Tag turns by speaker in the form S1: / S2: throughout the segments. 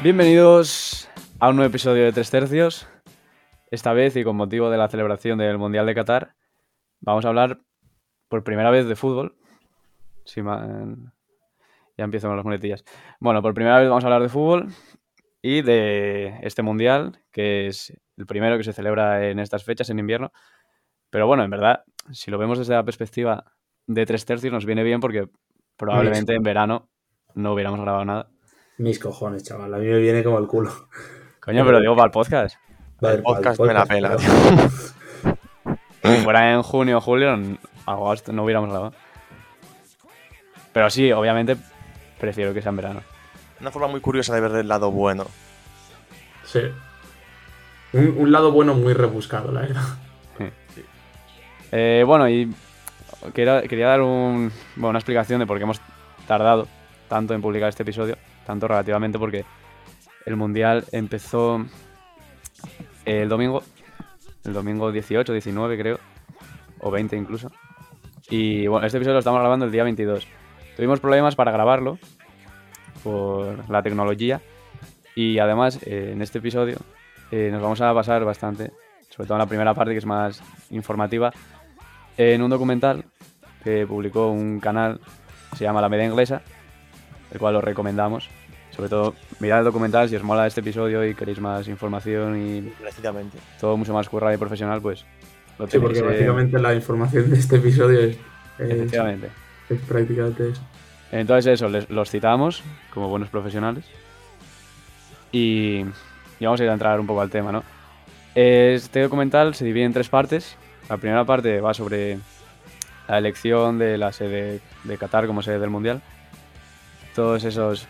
S1: Bienvenidos a un nuevo episodio de Tres Tercios. Esta vez y con motivo de la celebración del Mundial de Qatar, vamos a hablar por primera vez de fútbol. Man. Ya empiezo con las muletillas. Bueno, por primera vez vamos a hablar de fútbol y de este Mundial, que es el primero que se celebra en estas fechas, en invierno. Pero bueno, en verdad, si lo vemos desde la perspectiva de tres tercios, nos viene bien porque probablemente en verano no hubiéramos grabado nada.
S2: Mis cojones, chaval. A mí me viene como el culo.
S1: Coño, pero digo para el podcast.
S2: Vale,
S3: El podcast me la pela, tío.
S1: Si fuera en junio o julio, en agosto no hubiéramos grabado. Pero sí, obviamente prefiero que sea en verano.
S3: Una forma muy curiosa de ver el lado bueno.
S2: Sí. Un, un lado bueno muy rebuscado, la verdad.
S1: Eh, bueno, y quería, quería dar un, bueno, una explicación de por qué hemos tardado tanto en publicar este episodio, tanto relativamente porque el Mundial empezó el domingo, el domingo 18, 19 creo, o 20 incluso. Y bueno, este episodio lo estamos grabando el día 22. Tuvimos problemas para grabarlo por la tecnología y además eh, en este episodio eh, nos vamos a basar bastante, sobre todo en la primera parte que es más informativa, en un documental que publicó un canal que se llama La Media Inglesa, el cual os recomendamos. Sobre todo, mirad el documental si os mola este episodio y queréis más información y
S3: Precisamente.
S1: todo mucho más currado y profesional, pues lo
S2: Sí,
S1: tenéis.
S2: porque
S1: eh,
S2: básicamente la información de este episodio es, es,
S1: efectivamente.
S2: es prácticamente eso.
S1: Entonces eso, les- los citamos como buenos profesionales. Y, y vamos a ir a entrar un poco al tema, ¿no? Este documental se divide en tres partes. La primera parte va sobre la elección de la sede de Qatar como sede del Mundial. Todos esos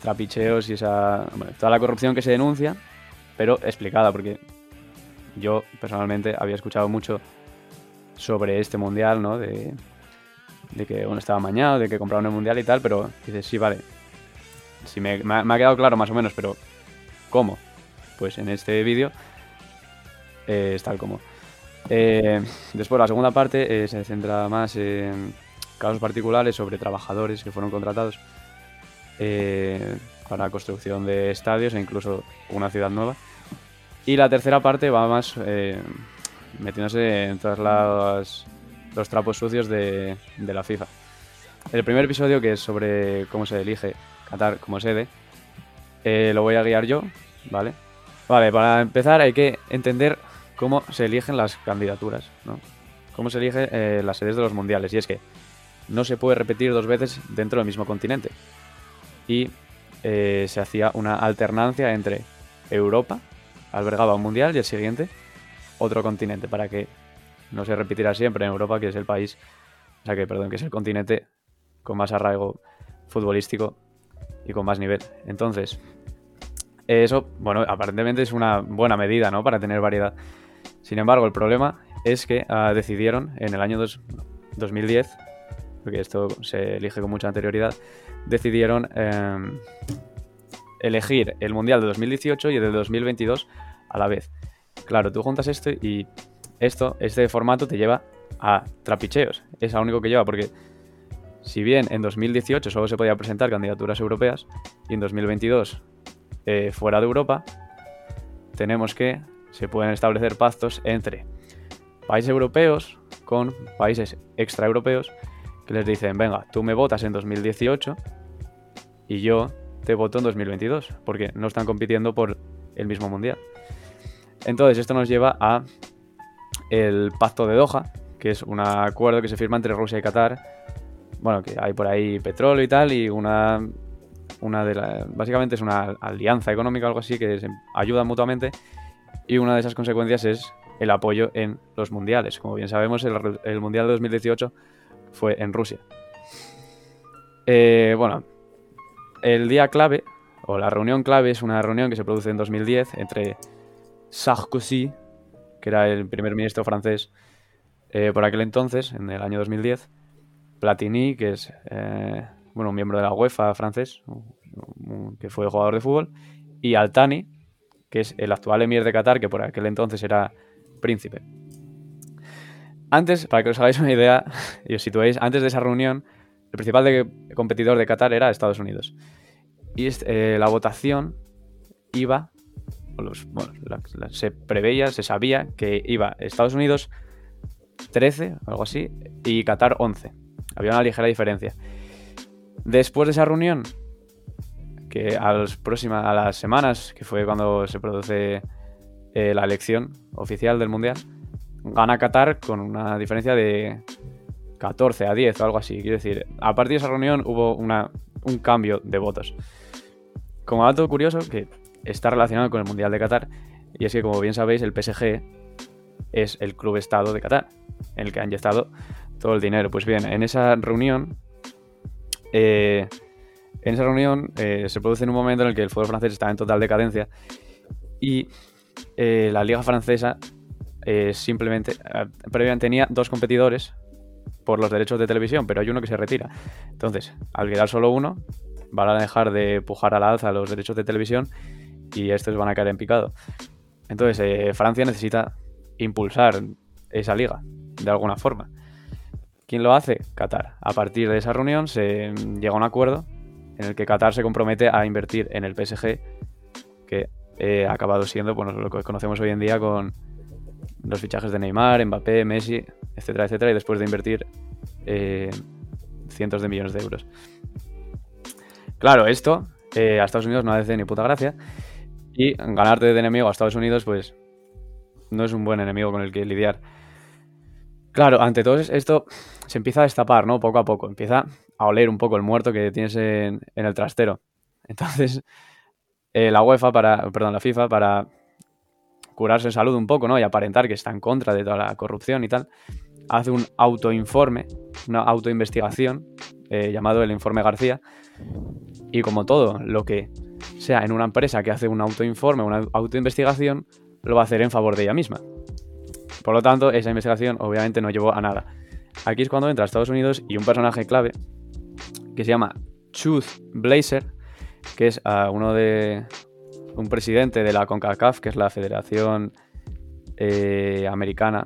S1: trapicheos y esa, bueno, toda la corrupción que se denuncia, pero explicada, porque yo personalmente había escuchado mucho sobre este Mundial, ¿no? De, de que uno estaba amañado, de que compraron el mundial y tal, pero dices, sí, vale. Ha, me ha quedado claro más o menos, pero ¿cómo? Pues en este vídeo eh, es tal como. Eh, después, la segunda parte eh, se centra más en casos particulares sobre trabajadores que fueron contratados eh, para construcción de estadios e incluso una ciudad nueva. Y la tercera parte va más eh, metiéndose en todas las los trapos sucios de, de la FIFA. El primer episodio, que es sobre cómo se elige Qatar como sede, eh, lo voy a guiar yo, ¿vale? Vale, para empezar hay que entender cómo se eligen las candidaturas, ¿no? Cómo se eligen eh, las sedes de los mundiales. Y es que no se puede repetir dos veces dentro del mismo continente. Y eh, se hacía una alternancia entre Europa, albergaba un mundial, y el siguiente, otro continente, para que no se repetirá siempre en Europa, que es el país, o sea que, perdón, que es el continente con más arraigo futbolístico y con más nivel. Entonces, eso, bueno, aparentemente es una buena medida, ¿no? Para tener variedad. Sin embargo, el problema es que ah, decidieron en el año dos- 2010, porque esto se elige con mucha anterioridad, decidieron em, elegir el Mundial de 2018 y el de 2022 a la vez. Claro, tú juntas esto y esto, este formato te lleva a trapicheos. Es lo único que lleva, porque si bien en 2018 solo se podía presentar candidaturas europeas y en 2022 eh, fuera de Europa, tenemos que se pueden establecer pactos entre países europeos con países extraeuropeos que les dicen, venga, tú me votas en 2018 y yo te voto en 2022, porque no están compitiendo por el mismo mundial. Entonces esto nos lleva a el Pacto de Doha, que es un acuerdo que se firma entre Rusia y Qatar. Bueno, que hay por ahí petróleo y tal, y una, una de la, básicamente es una alianza económica o algo así que se ayudan mutuamente. Y una de esas consecuencias es el apoyo en los mundiales. Como bien sabemos, el, el mundial de 2018 fue en Rusia. Eh, bueno, el día clave, o la reunión clave, es una reunión que se produce en 2010 entre Sarkozy, que era el primer ministro francés eh, por aquel entonces, en el año 2010, Platini, que es eh, bueno, un miembro de la UEFA francés, que fue jugador de fútbol, y Altani, que es el actual emir de Qatar, que por aquel entonces era príncipe. Antes, para que os hagáis una idea y os situéis, antes de esa reunión, el principal competidor de Qatar era Estados Unidos. Y eh, la votación iba, los- se preveía, se sabía que iba Estados Unidos 13, algo así, y Qatar 11. Había una ligera diferencia. Después de esa reunión, que a, las próximas, a las semanas, que fue cuando se produce eh, la elección oficial del Mundial, gana Qatar con una diferencia de 14 a 10 o algo así. Quiero decir, a partir de esa reunión hubo una, un cambio de votos. Como dato curioso, que está relacionado con el Mundial de Qatar, y es que, como bien sabéis, el PSG es el club estado de Qatar, en el que han inyectado todo el dinero. Pues bien, en esa reunión, eh, en esa reunión eh, se produce en un momento en el que el fútbol francés está en total decadencia y eh, la liga francesa eh, simplemente, eh, previamente tenía dos competidores por los derechos de televisión, pero hay uno que se retira. Entonces, al quedar solo uno, van a dejar de pujar a la alza los derechos de televisión y estos van a caer en picado. Entonces, eh, Francia necesita impulsar esa liga de alguna forma. ¿Quién lo hace? Qatar. A partir de esa reunión se llega a un acuerdo en el que Qatar se compromete a invertir en el PSG, que eh, ha acabado siendo bueno, lo que conocemos hoy en día con los fichajes de Neymar, Mbappé, Messi, etcétera, etcétera, y después de invertir eh, cientos de millones de euros. Claro, esto eh, a Estados Unidos no hace ni puta gracia, y ganarte de enemigo a Estados Unidos, pues no es un buen enemigo con el que lidiar. Claro, ante todo esto se empieza a destapar, ¿no? Poco a poco. Empieza a oler un poco el muerto que tienes en, el trastero. Entonces, eh, la UEFA para, perdón, la FIFA para curarse en salud un poco, ¿no? Y aparentar que está en contra de toda la corrupción y tal, hace un autoinforme, una autoinvestigación eh, llamado el informe García. Y como todo lo que sea en una empresa que hace un autoinforme, una autoinvestigación, lo va a hacer en favor de ella misma. Por lo tanto, esa investigación obviamente no llevó a nada. Aquí es cuando entra Estados Unidos y un personaje clave que se llama Truth Blazer, que es uh, uno de un presidente de la CONCACAF, que es la Federación eh, Americana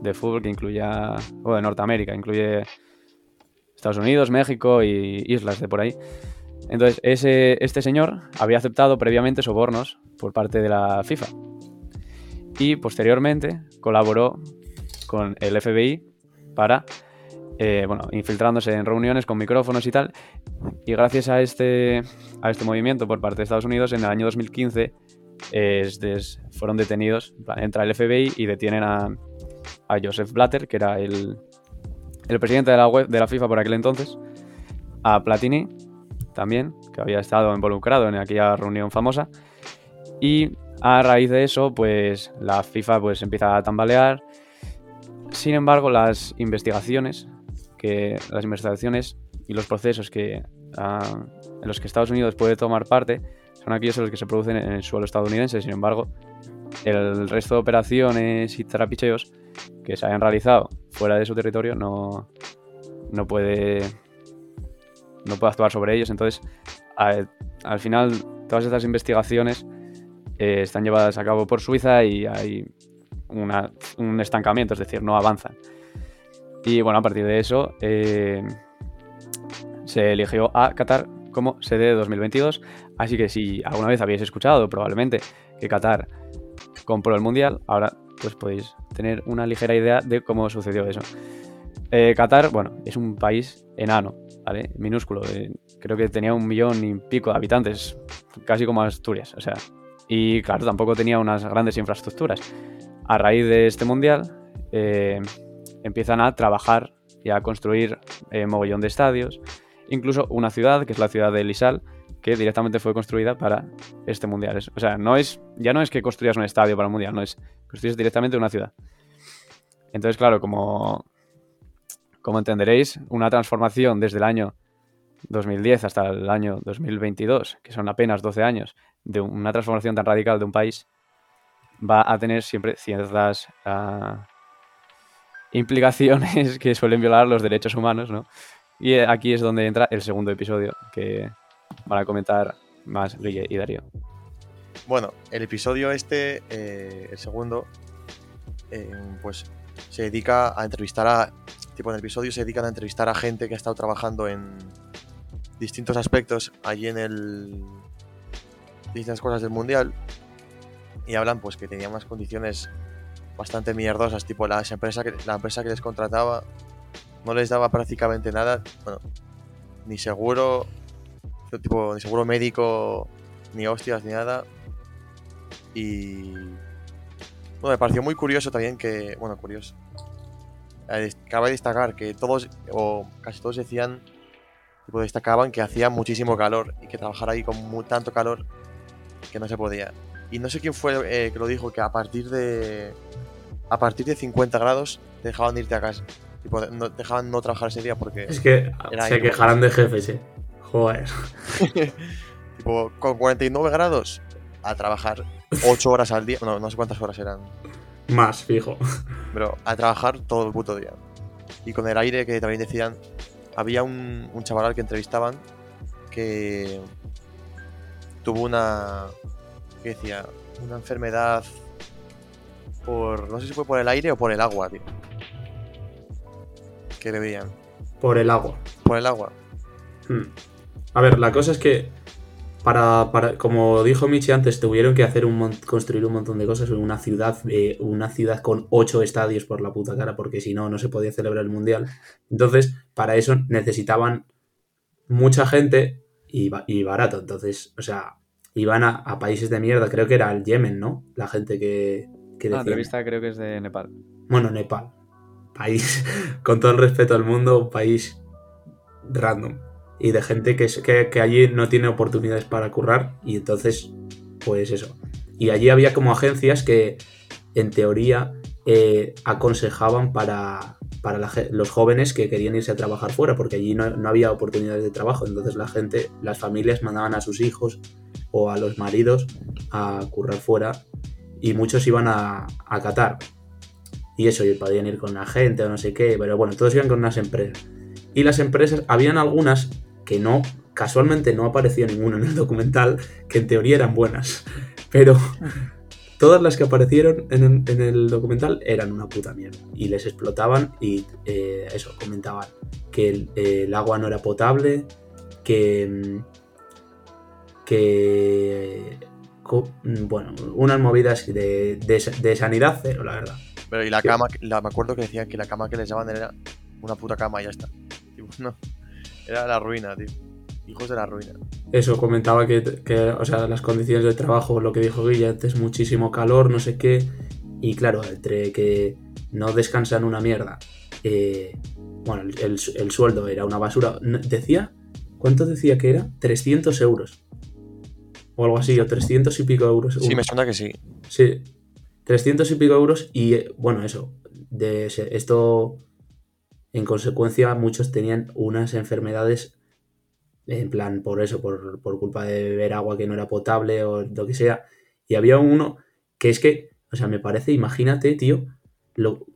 S1: de Fútbol, que incluye, a, o de Norteamérica, incluye Estados Unidos, México y islas de por ahí. Entonces, ese, este señor había aceptado previamente sobornos por parte de la FIFA y posteriormente colaboró con el FBI para, eh, bueno, infiltrándose en reuniones con micrófonos y tal. Y gracias a este, a este movimiento por parte de Estados Unidos, en el año 2015 eh, fueron detenidos, entra el FBI y detienen a, a Joseph Blatter, que era el, el presidente de la, de la FIFA por aquel entonces, a Platini también, que había estado involucrado en aquella reunión famosa, y a raíz de eso, pues la FIFA pues empieza a tambalear. Sin embargo, las investigaciones, que las investigaciones y los procesos que, uh, en los que Estados Unidos puede tomar parte son aquellos en los que se producen en el suelo estadounidense. Sin embargo, el resto de operaciones y trapicheos que se hayan realizado fuera de su territorio no, no puede no puede actuar sobre ellos. Entonces, a, al final, todas estas investigaciones eh, están llevadas a cabo por Suiza y hay una, un estancamiento, es decir, no avanzan. Y bueno, a partir de eso eh, se eligió a Qatar como sede de 2022. Así que si alguna vez habéis escuchado probablemente que Qatar compró el Mundial, ahora pues podéis tener una ligera idea de cómo sucedió eso. Eh, Qatar, bueno, es un país enano, ¿vale? Minúsculo. Creo que tenía un millón y pico de habitantes, casi como Asturias, o sea, y claro, tampoco tenía unas grandes infraestructuras. A raíz de este mundial, eh, empiezan a trabajar y a construir eh, mogollón de estadios, incluso una ciudad, que es la ciudad de Lisal, que directamente fue construida para este mundial. O sea, no es, ya no es que construyas un estadio para el mundial, no es construyes directamente una ciudad. Entonces, claro, como, como entenderéis, una transformación desde el año 2010 hasta el año 2022, que son apenas 12 años, de una transformación tan radical de un país, va a tener siempre ciertas uh, implicaciones que suelen violar los derechos humanos, ¿no? Y aquí es donde entra el segundo episodio, que van a comentar más Guille y Darío.
S3: Bueno, el episodio este, eh, el segundo, eh, pues se dedica a entrevistar a. Tipo, en el episodio se dedican a entrevistar a gente que ha estado trabajando en, distintos aspectos allí en el. distintas cosas del mundial. Y hablan pues que tenía unas condiciones bastante mierdosas, tipo la empresa que, la empresa que les contrataba no les daba prácticamente nada, bueno, ni seguro, tipo, ni seguro médico, ni hostias, ni nada. Y bueno, me pareció muy curioso también que, bueno, curioso. Eh, cabe destacar que todos, o casi todos decían, tipo, destacaban que hacía muchísimo calor y que trabajar ahí con tanto calor que no se podía. Y no sé quién fue eh, que lo dijo, que a partir de a partir de 50 grados te dejaban irte a casa. Tipo, no, dejaban no trabajar ese día porque.
S2: Es que se quejarán de jefes, eh. Joder.
S3: tipo, con 49 grados a trabajar 8 horas al día. No, no sé cuántas horas eran.
S2: Más, fijo.
S3: Pero a trabajar todo el puto día. Y con el aire que también decían. Había un, un chaval que entrevistaban que tuvo una. ¿Qué decía? Una enfermedad por. No sé si fue por el aire o por el agua, tío. Que bebían.
S2: Por el agua.
S3: Por el agua.
S2: Hmm. A ver, la cosa es que. Para, para, como dijo Michi antes, tuvieron que hacer un construir un montón de cosas en una ciudad, eh, una ciudad con ocho estadios por la puta cara, porque si no, no se podía celebrar el mundial. Entonces, para eso necesitaban mucha gente y, y barato. Entonces, o sea, iban a, a, países de mierda. Creo que era el Yemen, ¿no? La gente que,
S1: la entrevista creo que es de Nepal.
S2: Bueno, Nepal. País, con todo el respeto al mundo, un país random. Y de gente que, que, que allí no tiene oportunidades para currar. Y entonces, pues eso. Y allí había como agencias que, en teoría, eh, aconsejaban para, para los jóvenes que querían irse a trabajar fuera, porque allí no, no, había oportunidades de trabajo. Entonces la gente, las familias mandaban a sus hijos o a los maridos a currar fuera y muchos iban a, a Qatar. Y eso, y podían ir con la gente o no sé qué, pero bueno, todos iban con unas empresas. Y las empresas, habían algunas que no, casualmente no aparecía ninguna en el documental, que en teoría eran buenas. Pero todas las que aparecieron en, el documental eran una puta mierda. Y les explotaban y eh, eso, comentaban que el, agua no era potable, que, que Mm, bueno, unas movidas de, de, sanidad cero, la verdad.
S3: Pero y la cama, la, me acuerdo que decían que la cama que les daban era una puta cama y ya está. no, era la ruina, tío. Hijos de la ruina.
S2: Eso, comentaba que, o sea, las condiciones de trabajo, lo que dijo Guilla, es muchísimo calor, no sé qué. Y claro, entre que no descansan una mierda. Eh, bueno, el, el, sueldo era una basura. Decía, ¿cuánto decía que era? 300 euros o algo así, o 300 y pico euros.
S3: Sí, me suena que sí.
S2: Sí, 300 y pico euros y eh, bueno, eso, de esto en consecuencia muchos tenían unas enfermedades en plan por eso, por, culpa de beber agua que no era potable o lo que sea. Y había uno que es que, o sea, me parece, imagínate, tío, lo,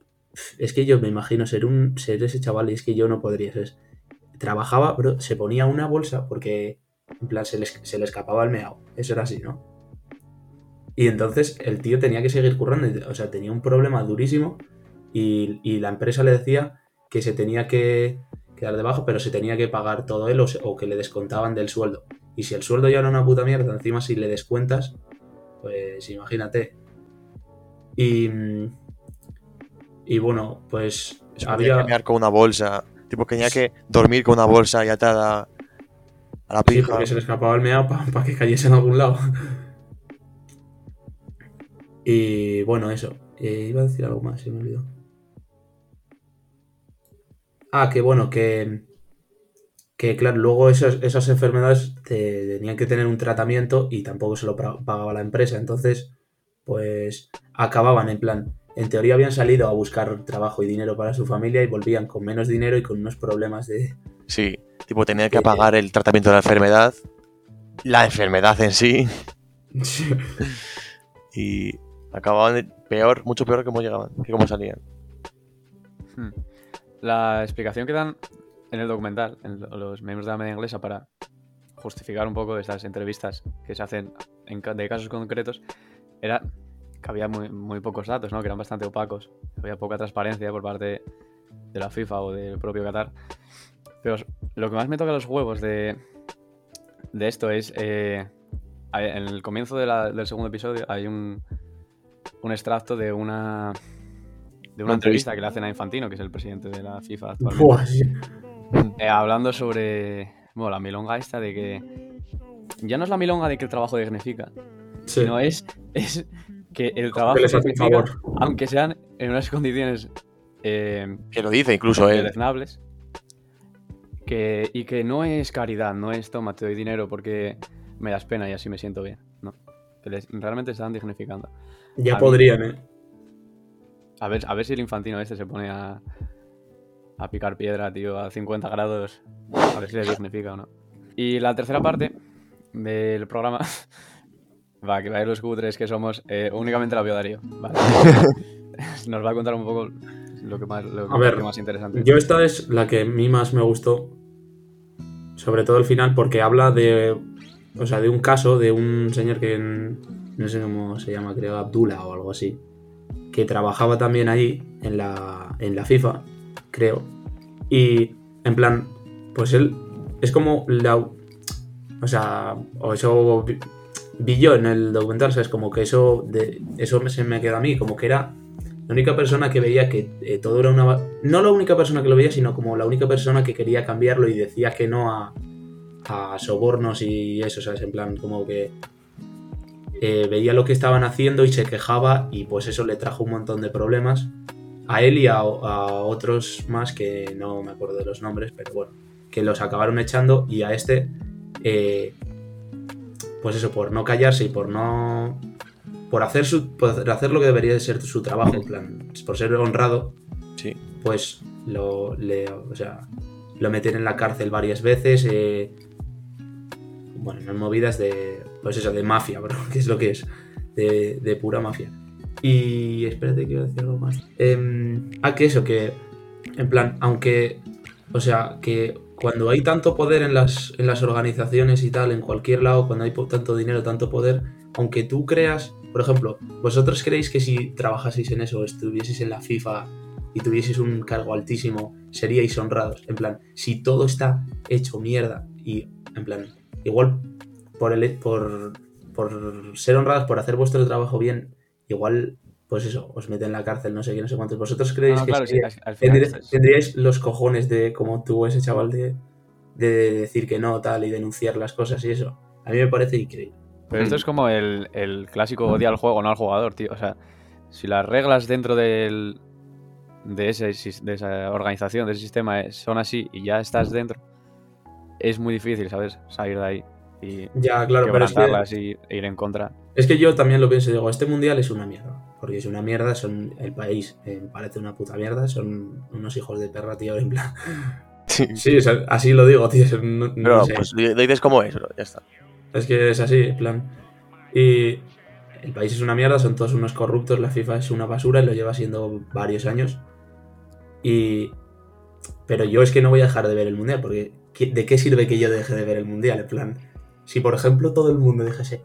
S2: es que yo me imagino ser un ser ese chaval y es que yo no podría ser. Trabajaba, pero se ponía una bolsa porque en plan, se le, escapaba el meao. Eso era así, ¿no? Y entonces el tío tenía que seguir currando. O sea, tenía un problema durísimo. Y, la empresa le decía que se tenía que quedar debajo, pero se tenía que pagar todo él o, que le descontaban del sueldo. Y si el sueldo ya era una puta mierda, encima si le descuentas, pues imagínate. Y, y bueno, pues
S3: había... que con una bolsa. Tipo, que tenía que dormir con una bolsa y atada a la pija.
S2: porque se le escapaba el meado para que cayese en algún lado. y bueno, eso. Eh, iba a decir algo más, se me olvidó. Ah, que bueno, que. Que claro, luego esas, esas enfermedades tenían que tener un tratamiento y tampoco se lo pagaba la empresa. Entonces, pues acababan en plan. En teoría habían salido a buscar trabajo y dinero para su familia y volvían con menos dinero y con unos problemas de.
S3: Sí, Tipo, tener que pagar el tratamiento de la enfermedad, la enfermedad en sí. y acababan peor, mucho peor que como llegaban, que como salían.
S1: Hmm. La explicación que dan en el documental, en los miembros de la media inglesa, para justificar un poco estas entrevistas que se hacen en, de casos concretos, era que había muy, muy, pocos datos, ¿no? que eran bastante opacos. Había poca transparencia por parte de la FIFA o del propio Qatar. Pero lo que más me toca los huevos de, de esto es. eh, en el comienzo de la- del segundo episodio hay un, un extracto de una. De una entrevista que le hacen a Infantino, que es el presidente de la FIFA actualmente. Eh, hablando sobre. Bueno, la milonga esta de que. Ya no es la milonga de que el trabajo dignifica,
S2: Sí.
S1: sino es, es que el trabajo
S2: les hace favor.
S1: aunque sean en unas condiciones eh,
S3: Que lo dice incluso él.
S1: Que, y que no es caridad, no es toma, te doy dinero porque me das pena y así me siento bien. No. Que les- realmente están dignificando.
S2: Ya
S1: a mí-
S2: podrían, ¿eh?
S1: A ver, a ver si el infantino este se pone a, a picar piedra, tío, a 50 grados. A ver si le dignifica o no. Y la tercera parte del programa. Va, que va a ir los cutres que somos. eh, únicamente la vio Darío. Vale. Nos va a contar un poco lo que más, lo
S2: A ver,
S1: que más interesante.
S2: Yo esta es la que a mí más me gustó. Sobre todo el final, porque habla de. O sea, de un caso de un señor que no sé cómo se llama, creo Abdullah o algo así. Que trabajaba también allí en la, en la FIFA, creo. Y en plan, pues él es como la. O sea, o eso vi, yo en el documental, ¿sabes? Como que eso, de, eso me- se me queda a mí, como que era la única persona que veía que eh, todo era una... No la única persona que lo veía, sino como la única persona que quería cambiarlo y decía que no a, a sobornos y eso, ¿sabes? En plan, como que eh, veía lo que estaban haciendo y se quejaba y pues eso le trajo un montón de problemas a él y a, a otros más que no me acuerdo de los nombres, pero bueno, que los acabaron echando y a este, eh, pues eso, por no callarse y por no por hacer, su, por hacer lo que debería de ser su trabajo, en plan, por ser honrado,
S3: Sí.
S2: pues lo, le, o sea, lo meten en la cárcel varias veces. eh, bueno, en movidas de, pues eso, de mafia, bro, que es lo que es, de, de pura mafia. Y espérate a decir algo más. Em, ah, que eso, que en plan, aunque, o sea, que cuando hay tanto poder en las, en las organizaciones y tal, en cualquier lado, cuando hay tanto dinero, tanto poder, aunque tú creas, por ejemplo, vosotros creéis que si trabajaseis en eso, estuvieseis en la FIFA y tuvieseis un cargo altísimo, seríais honrados. En plan, si todo está hecho mierda y, en plan, igual por, el, por, por ser honrados, por hacer vuestro trabajo bien, igual, pues eso, os meten en la cárcel, no sé qué, no sé cuántos. ¿Vosotros creéis
S1: No,
S2: que
S1: sí, al, final
S2: tendríais los cojones de, como tuvo ese chaval, de, de decir que no, tal, y denunciar las cosas y eso? A mí me parece increíble.
S1: Pero esto es como el, el clásico odia al juego, no al jugador, tío. O sea, si las reglas dentro del, de, ese, sis- de esa organización, de ese sistema, eh, son así y ya estás dentro, es muy difícil, ¿sabes? Salir de ahí y
S2: Ya, claro, pero es que,
S1: y e ir en contra.
S2: es que yo también lo pienso, digo, este mundial es una mierda. Porque es una mierda, son el país, eh, me parece una puta mierda, son unos hijos de perra, tío, en plan.
S3: Sí.
S2: Sí, o sea, así lo digo, tío. no- no
S3: Pero
S2: sé.
S3: pues lo dices como es, bro, ya está.
S2: Es que es así, en plan. Y el país es una mierda, son todos unos corruptos, la FIFA es una basura y lo lleva siendo varios años. Y. Pero yo es que no voy a dejar de ver el mundial, porque ¿qué- ¿de qué sirve que yo deje de ver el mundial? En plan, si por ejemplo todo el mundo dijese,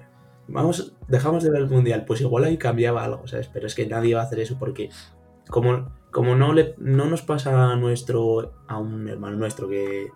S2: vamos, dejamos de ver el mundial, pues igual ahí cambiaba algo, ¿sabes? Pero es que nadie va a hacer eso porque, como, como no, le, no nos pasa a nuestro, a un hermano nuestro que,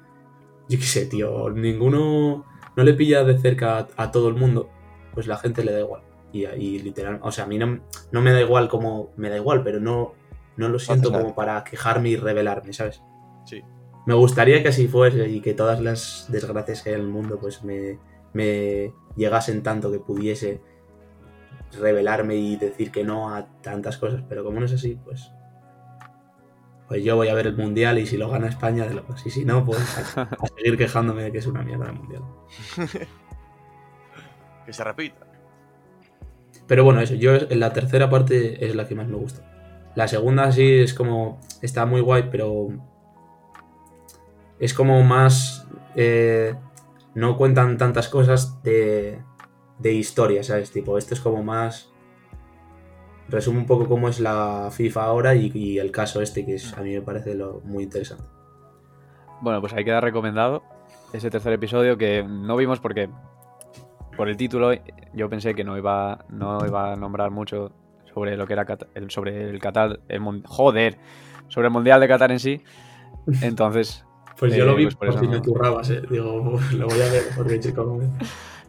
S2: yo qué sé, tío, ninguno no le pilla de cerca a, a todo el mundo, pues la gente le da igual. Y, y literal, o sea, a mí no, no me da igual como, me da igual, pero no, no lo siento como para quejarme y rebelarme, ¿sabes?
S3: Sí.
S2: Me gustaría que así fuese y que todas las desgracias que hay en el mundo pues me, me llegasen tanto que pudiese rebelarme y decir que no a tantas cosas, pero como no es así, pues pues yo voy a ver el mundial y si lo gana España, de locos. Y si no, pues a, a seguir quejándome de que es una mierda el mundial.
S3: Que se repita.
S2: Pero bueno, eso, yo en la tercera parte es la que más me gusta. La segunda sí es como. Está muy guay, pero. Es como más. eh, no cuentan tantas cosas de. de historia, ¿sabes? Tipo, esto es como más. Resume un poco cómo es la FIFA ahora y, y el caso este, que es, a mí me parece lo, muy interesante.
S1: Bueno, pues ahí queda recomendado ese tercer episodio que no vimos porque por el título yo pensé que no iba, no iba a nombrar mucho sobre lo que era Qatar- sobre el Qatar, el joder, sobre el Mundial de Qatar en sí. Entonces,
S2: Pues yo
S1: Eh,
S2: lo vi
S1: pues por
S2: por,
S1: eso
S2: si me currabas, eh. Digo, lo voy a ver porque chico.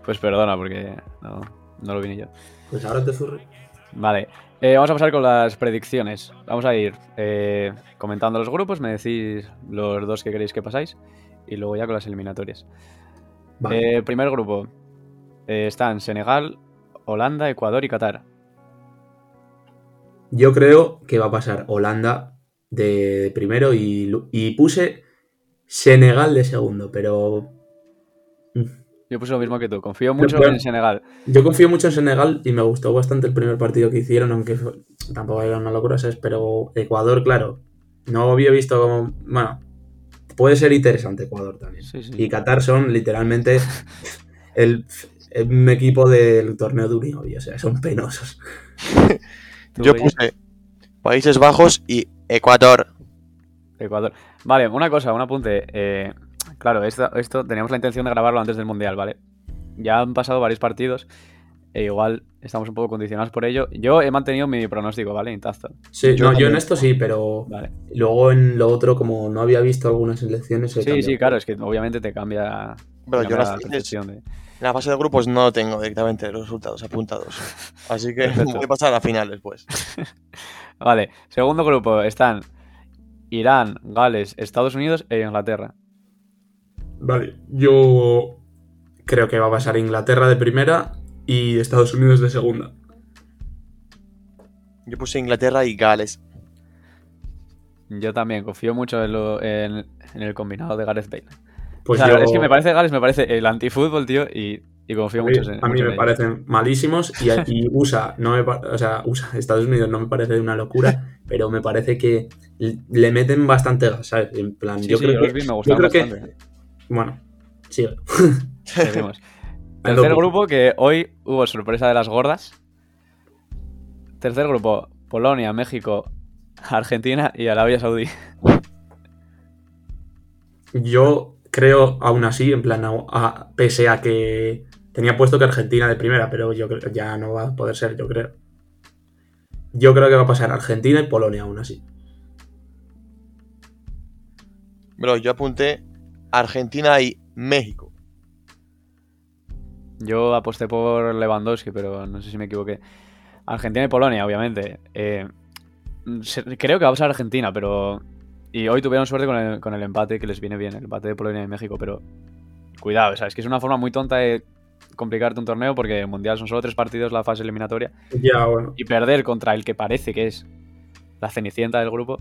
S1: Pues perdona, porque no, no lo vi ni yo.
S2: Pues ahora te zurre.
S1: Vale, eh, vamos a pasar con las predicciones. Vamos a ir eh, comentando los grupos, me decís los dos que queréis que pasáis y luego ya con las eliminatorias.
S2: Vale.
S1: Eh, primer grupo eh, están Senegal, Holanda, Ecuador y Qatar.
S2: Yo creo que va a pasar Holanda de primero y puse Senegal de segundo, pero mm,
S1: Yo puse lo mismo que tú, confío mucho
S2: Pero-
S1: en Senegal.
S2: yo confío mucho en Senegal y me gustó bastante el primer partido que hicieron, aunque fue- tampoco era una locura, ¿sabes? Pero Ecuador, claro, no había visto como... Bueno, puede ser interesante Ecuador también.
S1: Sí, sí.
S2: Y Qatar son literalmente el, un equipo del torneo de Unión, o sea, son penosos.
S1: ¿Tú,
S3: Yo puse Países Bajos y Ecuador.
S1: Ecuador. Vale, una cosa, un apunte. eh, claro, esto, esto teníamos la intención de grabarlo antes del Mundial, ¿vale? Ya han pasado varios partidos e igual estamos un poco condicionados por ello. Yo he mantenido mi pronóstico, ¿vale? Intacto.
S2: Sí,
S3: Yo
S2: no, yo en esto sí, pero
S1: Vale.
S2: luego en lo otro, como no había visto algunas elecciones...
S1: Sí,
S2: cambiado.
S1: sí, claro, es que obviamente te cambia, te
S3: Pero yo
S1: cambia
S3: las
S1: la percepción de...
S3: En la fase de grupos no tengo directamente los resultados apuntados. Así que voy a pasar a la final después.
S1: Vale, segundo grupo están Irán, Gales, Estados Unidos e Inglaterra.
S2: Vale, yo creo que va a pasar Inglaterra de primera y Estados Unidos de segunda.
S3: Yo puse Inglaterra y Gales.
S1: Yo también confío mucho en, lo- en- en el combinado de Gareth Bale.
S2: Pues
S1: O sea,
S2: yo-
S1: es que me parece Gales, me parece el antifútbol, tío, y, y confío mucho en
S2: a mí
S1: mucho
S2: me parecen malísimos y, y USA no me pa- o sea, USA, Estados Unidos no me parece una locura, pero me parece que le meten bastante gas, ¿sabes? En plan,
S1: Sí,
S2: yo
S1: sí,
S2: creo que,
S1: vi, me
S2: yo que- bueno, sigue.
S1: Seguimos. Tercer grupo, que hoy hubo sorpresa de las gordas. Tercer grupo, Polonia, México, Argentina y Arabia Saudí.
S2: Yo creo aún así, en plan, a- a- pese a que tenía puesto que Argentina de primera, pero yo creo ya no va a poder ser, yo creo. Yo creo que va a pasar Argentina y Polonia aún así.
S3: Bro, yo apunté Argentina y México.
S1: Yo aposté por Lewandowski, pero no sé si me equivoqué. Argentina y Polonia, obviamente. Eh, creo que va a pasar Argentina, pero. Y hoy tuvieron suerte con el, con el empate, que les viene bien, el empate de Polonia y México, pero. Cuidado, ¿sabes? Que es una forma muy tonta de complicarte un torneo porque el mundial son solo tres partidos la fase eliminatoria
S2: Ya, bueno.
S1: y perder contra el que parece que es la cenicienta del grupo.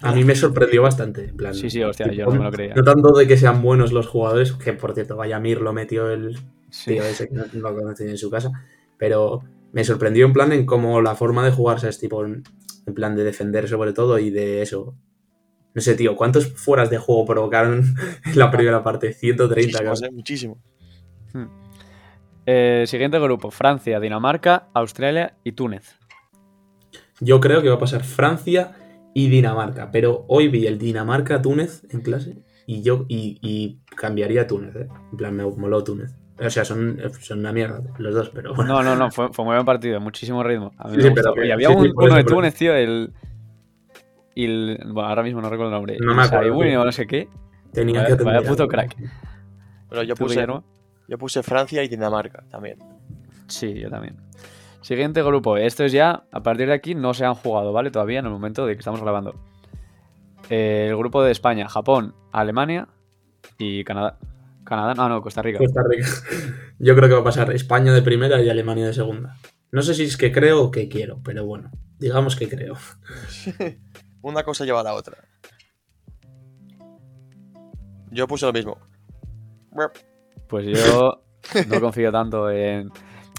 S2: A mí me sorprendió bastante. En plan,
S1: Sí, sí, hostia, yo no me lo creía.
S2: No tanto de que sean buenos los jugadores, que por cierto, vaya Mir lo metió el
S1: Sí.
S2: tío ese que no lo conoce en su casa, pero me sorprendió en plan en cómo la forma de jugarse es tipo en, plan de defender sobre todo y de eso. No sé, tío, ¿cuántos fueras de juego provocaron en la primera parte? 130,
S3: Muchísimos,
S2: creo.
S3: eh, muchísimo.
S1: Eh, siguiente grupo: Francia, Dinamarca, Australia y Túnez.
S2: Yo creo que va a pasar Francia y Dinamarca, pero hoy vi el Dinamarca-Túnez en clase y yo y, y cambiaría a Túnez, ¿eh? En plan, me moló Túnez. O sea, son, son una mierda los dos, pero bueno.
S1: No, no, no, fue, fue muy buen partido, muchísimo ritmo. A mí
S2: Sí,
S1: me
S2: sí, pero
S1: Y había
S2: sí,
S1: un, uno de Túnez, tío, el. y el- bueno, ahora mismo no recuerdo el nombre.
S2: No me acuerdo,
S1: Saibuni o no sé qué.
S2: Tenía
S1: Vaya-
S2: que
S1: vaya puto crack.
S3: Pero yo
S1: ¿Tú,
S3: puse,
S1: Guillermo?
S3: Yo puse Francia y Dinamarca también.
S1: Sí, yo también. Siguiente grupo. Estos ya, a partir de aquí, no se han jugado, ¿vale? Todavía en el momento de que estamos grabando. Eh, el grupo de España, Japón, Alemania y Canadá. Canadá, no, no, Costa Rica.
S2: Costa Rica. Yo creo que va a pasar España de primera y Alemania de segunda. No sé si es que creo o que quiero, pero bueno, digamos que creo.
S3: Una cosa lleva a la otra. Yo puse lo mismo.
S1: Pues yo no confío tanto en.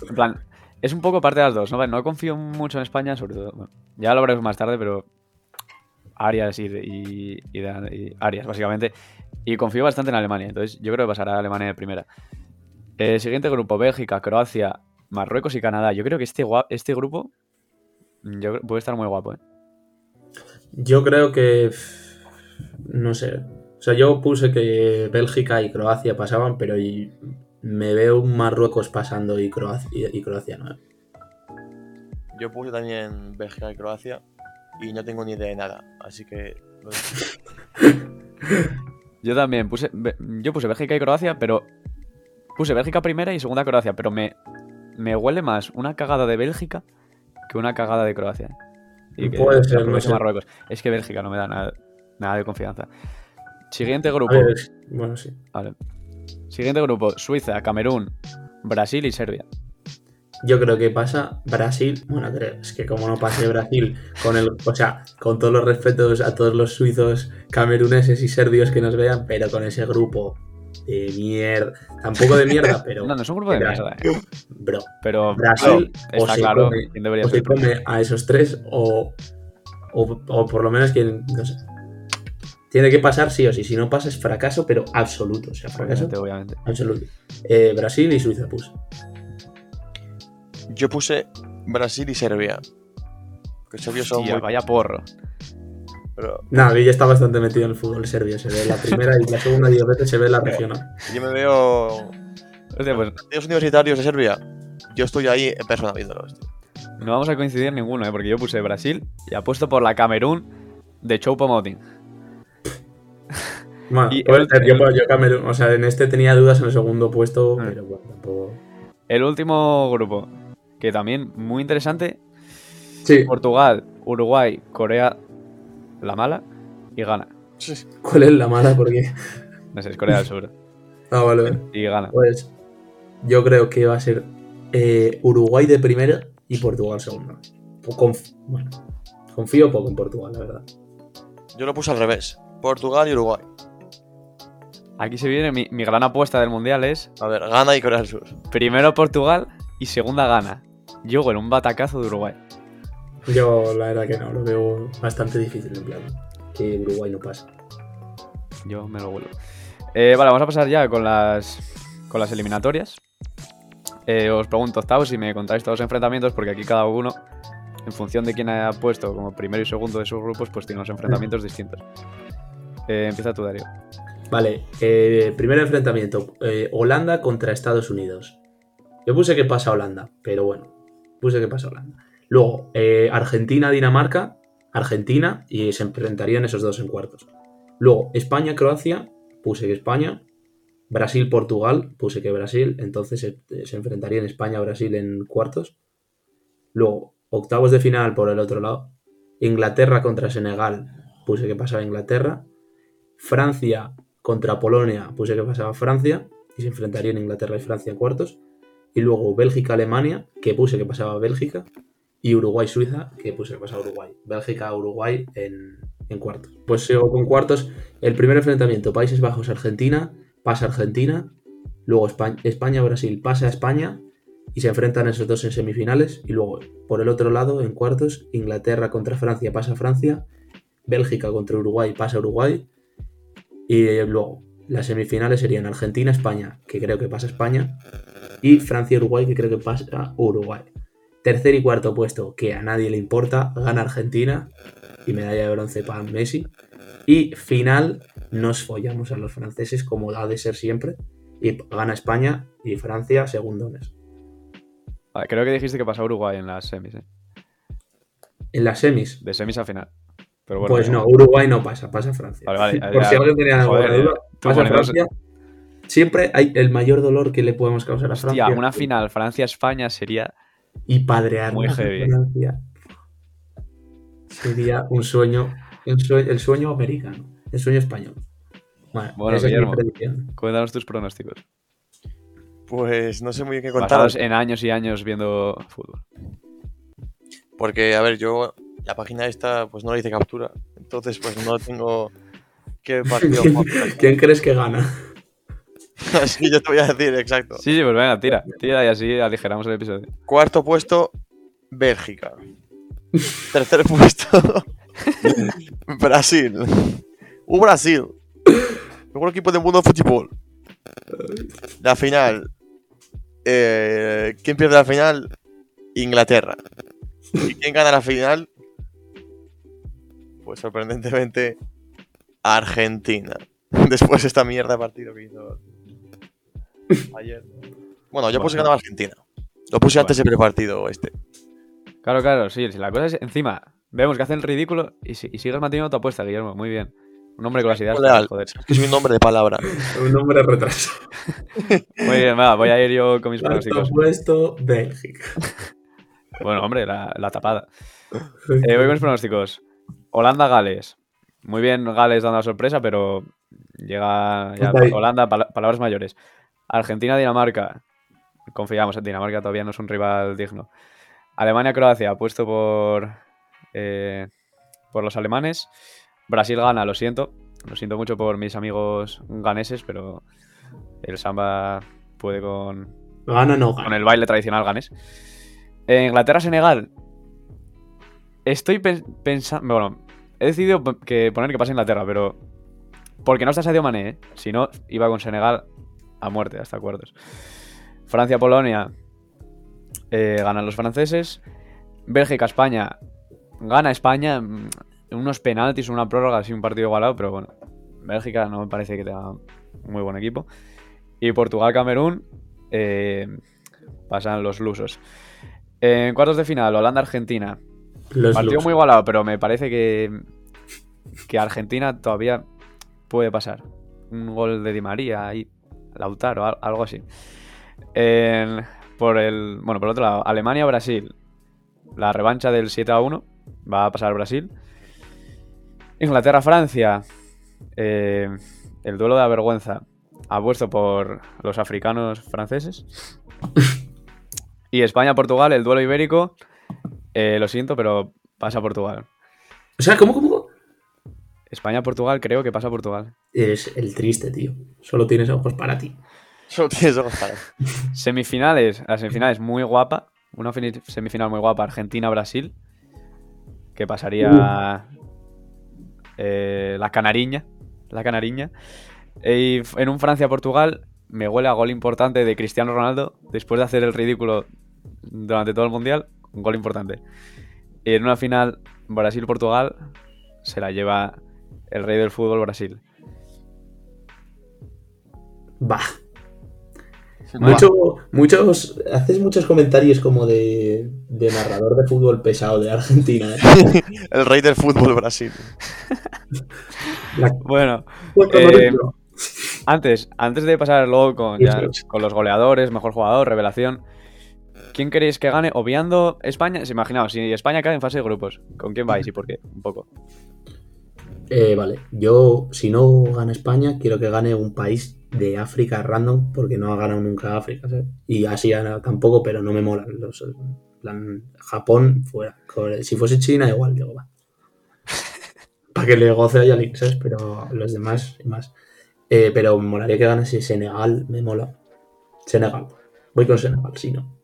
S1: En plan, es un poco parte de las dos, ¿no? No confío mucho en España, sobre todo. bueno, ya lo veremos más tarde, pero. Arias y, y, y de- y Arias, básicamente. Y confío bastante en Alemania, entonces yo creo que pasará a Alemania de primera. Eh, siguiente grupo: Bélgica, Croacia, Marruecos y Canadá. Yo creo que este, este grupo yo creo- puede estar muy guapo, ¿eh?
S2: Yo creo que. No sé. O sea, yo puse que Bélgica y Croacia pasaban, pero y- me veo un Marruecos pasando y Croacia, y, y Croacia no.
S3: Yo puse también Bélgica y Croacia y no tengo ni idea de nada. Así que. lo-
S1: Yo también puse. Yo puse Bélgica y Croacia, pero. Puse Bélgica primera y segunda Croacia, pero me, me huele más una cagada de Bélgica que una cagada de Croacia. Y que
S2: Puede ser, no sé.
S1: Marruecos. Es que Bélgica no me da nada, nada de confianza. Siguiente
S2: A
S1: grupo.
S2: ver, bueno, sí.
S1: Vale. Siguiente grupo: Suiza, Camerún, Brasil y Serbia.
S2: Yo creo que pasa Brasil. Bueno, creo, es que como no pase Brasil, con el, o sea, con todos los respetos a todos los suizos, cameruneses y serbios que nos vean, pero con ese grupo de mierda. Tampoco de mierda, pero.
S1: No, no es un grupo de mierda, eh.
S2: Bro,
S1: Pero
S2: Brasil
S1: claro,
S2: o se
S1: claro
S2: come-
S1: quién debería
S2: o se come a esos tres, o, o, o por lo menos quien. No sé. Tiene que pasar sí o sí. Si no pasa es fracaso, pero absoluto. O sea, fracaso
S1: Obviamente, obviamente.
S2: absoluto. Eh, Brasil y Suiza puse.
S3: Yo puse Brasil y Serbia. Que Serbia son
S1: Hostia,
S3: muy...
S1: vaya porro.
S3: Pero
S2: Nada, ya está bastante metido en el fútbol serbio. Se ve la primera y la segunda diez veces se ve la regional.
S3: yo me veo...
S1: Hostia, pues
S3: Partidos universitarios de Serbia. Yo estoy ahí en persona viéndolos, tío.
S1: no vamos a coincidir ninguno, ¿eh? porque yo puse Brasil y apuesto por la Camerún de Choupo-Moting.
S2: Bueno,
S1: Y
S2: puede
S1: el-
S2: ser, yo, yo Camerún, o sea, en este tenía dudas en el segundo puesto,
S1: Mm.
S2: pero bueno, tampoco.
S1: El último grupo, que también muy interesante,
S2: Sí,
S1: Portugal, Uruguay, Corea, la mala y Ghana.
S2: ¿cuál es la mala? Porque.
S1: No sé, es Corea del Sur.
S2: Ah, vale, vale.
S1: Y Ghana.
S2: Pues yo creo que va a ser eh, Uruguay de primera y Portugal segunda. O conf- bueno, confío poco en Portugal, la verdad.
S3: Yo lo puse al revés. Portugal y Uruguay.
S1: Aquí se viene mi, mi gran apuesta del mundial es
S3: A ver, Ghana y Corea del Sur.
S1: primero Portugal y segunda Ghana. Yo en un batacazo de Uruguay.
S2: Yo la verdad que no, lo veo bastante difícil en plan. Que Uruguay no pase.
S1: Yo me lo vuelvo. Eh, vale, vamos a pasar ya con las, con las eliminatorias. Eh, os pregunto, octavos, si me contáis todos los enfrentamientos, porque aquí cada uno, en función de quién haya puesto como primero y segundo de sus grupos, pues tiene unos enfrentamientos distintos. Eh, empieza tú, Darío.
S2: Vale, eh, primer enfrentamiento. eh, Holanda contra Estados Unidos. Yo puse que pasa Holanda, pero bueno, puse que pasa Holanda. Luego, eh, Argentina-Dinamarca, Argentina, y se enfrentarían esos dos en cuartos. Luego, España-Croacia, puse que España. Brasil-Portugal, puse que Brasil, entonces se, se enfrentarían España-Brasil en cuartos. Luego, octavos de final por el otro lado. Inglaterra contra Senegal, puse que pasaba Inglaterra. Francia contra Polonia, puse que pasaba Francia y se enfrentarían Inglaterra y Francia en cuartos. Y luego Bélgica-Alemania, que puse que pasaba Bélgica. Y Uruguay-Suiza, que puse que pasaba Uruguay. Bélgica-Uruguay en, en cuartos. Pues sigo con cuartos. El primer enfrentamiento, Países Bajos-Argentina, pasa Argentina. Luego España- España-Brasil pasa a España y se enfrentan esos dos en semifinales. Y luego, por el otro lado, en cuartos, Inglaterra contra Francia pasa Francia. Bélgica contra Uruguay pasa Uruguay. Y luego, las semifinales serían Argentina-España, que creo que pasa España. Y Francia-Uruguay, que creo que pasa Uruguay. Tercer y cuarto puesto, que a nadie le importa, gana Argentina. Y medalla de bronce para Messi. Y final, nos follamos a los franceses, como ha de ser siempre. Y gana España y Francia segundones.
S1: Creo que dijiste que pasaba Uruguay en las semis, ¿eh?
S2: En las semis,
S1: De semis a final. Pero bueno,
S2: pues no. Uruguay no pasa, pasa Francia.
S1: Vale, vale,
S2: Por
S1: ya-
S2: si alguien tenía alguna
S1: joder,
S2: duda, pasa Francia. Siempre hay el mayor dolor que le podemos causar a
S1: Hostia,
S2: Francia.
S1: una final Francia-España sería.
S2: Y padrear
S1: Muy
S2: a
S1: heavy.
S2: Francia. Sería un sueño, un sueño, el sueño americano, el sueño español. Bueno,
S1: Bueno,
S2: esa es mi
S1: Guillermo.
S2: predicción.
S1: Cuéntanos tus pronósticos.
S3: Pues no sé muy bien qué contar.
S1: Basados en años y años viendo fútbol.
S3: Porque, a ver, yo la página esta pues no le hice captura. Entonces, pues no tengo qué partido.
S2: ¿Quién, crees que gana?
S3: Así que yo te voy a decir, exacto.
S1: Sí, sí, pues venga, tira. Tira y así aligeramos el episodio.
S3: Cuarto puesto, Bélgica. Tercer puesto, Brasil. Un Brasil. Mejor equipo del mundo de fútbol. La final. eh, ¿Quién pierde la final? Inglaterra. ¿Y quién gana la final? Pues sorprendentemente, Argentina. Después de esta mierda de partido que hizo ayer. Bueno, yo puse ganaba Argentina. Lo puse antes del partido este.
S1: Claro, claro, sí. La cosa es, encima, vemos que hacen el ridículo y, si- y sigues manteniendo tu apuesta, Guillermo. Muy bien. Un nombre con las ideas. Joder.
S3: Es que soy un nombre de palabra.
S2: Un nombre retraso.
S1: Muy bien, va, voy a ir yo con mis pronósticos.
S2: puesto, Bélgica.
S1: Bueno, hombre, la, la tapada. Eh, voy con mis pronósticos. Holanda-Gales. Muy bien, Gales dando la sorpresa, pero llega ya. Holanda, pala- palabras mayores. Argentina-Dinamarca. Confiamos en Dinamarca, todavía no es un rival digno. Alemania-Croacia, puesto por, eh, por los alemanes. Brasil gana, lo siento. Lo siento mucho por mis amigos ganeses, pero el samba puede con,
S2: Gana no
S1: con
S2: gana.
S1: el baile tradicional ganés. Eh, Inglaterra-Senegal. Estoy pensando. Bueno, he decidido que poner que pase Inglaterra, pero. Porque no está Sadio Mané, ¿eh? Si no, iba con Senegal a muerte, hasta cuartos. Francia-Polonia. eh, ganan los franceses. Bélgica-España. Gana España. mm, Unos penaltis, una prórroga, así un partido igualado, pero bueno. Bélgica no me parece que tenga muy buen equipo. Y Portugal-Camerún. eh, pasan los lusos. En cuartos de final, Holanda-Argentina.
S2: Los
S1: Partido
S2: looks.
S1: muy igualado, pero me parece que, que Argentina todavía puede pasar. Un gol de Di María y Lautaro, al- algo así. En- por el, bueno, por el otro lado, Alemania-Brasil. La revancha del 7 a 1 va a pasar Brasil. Inglaterra-Francia. eh, el duelo de la vergüenza. Apuesto por los africanos franceses. Y España-Portugal, el duelo ibérico. Eh, lo siento, pero pasa Portugal.
S2: O sea, ¿cómo, cómo?
S1: España-Portugal, creo que pasa Portugal.
S2: Eres el triste, tío. Solo tienes ojos para ti.
S3: Solo tienes ojos para.
S1: Semifinales, la semifinal es muy guapa. Una semifinal muy guapa, Argentina-Brasil. Que pasaría eh, la canariña. La canariña. Y en un Francia-Portugal me huele a gol importante de Cristiano Ronaldo. Después de hacer el ridículo durante todo el mundial, un gol importante. Y en una final Brasil-Portugal se la lleva el rey del fútbol Brasil.
S2: Bah. Mucho, muchos, haces muchos comentarios como de, de narrador de fútbol pesado de Argentina. ¿eh?
S3: El rey del fútbol Brasil.
S2: La-
S1: Bueno, Eh. Antes, antes de pasar luego con, ya con los goleadores, mejor jugador, revelación, ¿quién queréis que gane? Obviando España, imaginaos, si España cae en fase de grupos, ¿con quién vais y por qué? Un poco.
S2: Eh, vale, yo si no gana España, quiero que gane un país de África random, porque no ha ganado nunca África, ¿sabes? Y Asia tampoco, pero no me molan. Los, plan, Japón, fuera. Si fuese China, igual, digo, va. Para que le goce a Yalin, ¿sabes? Pero los demás, y más. Eh, pero me molaría que ganase Senegal, me mola. Senegal. Voy con Senegal, si no.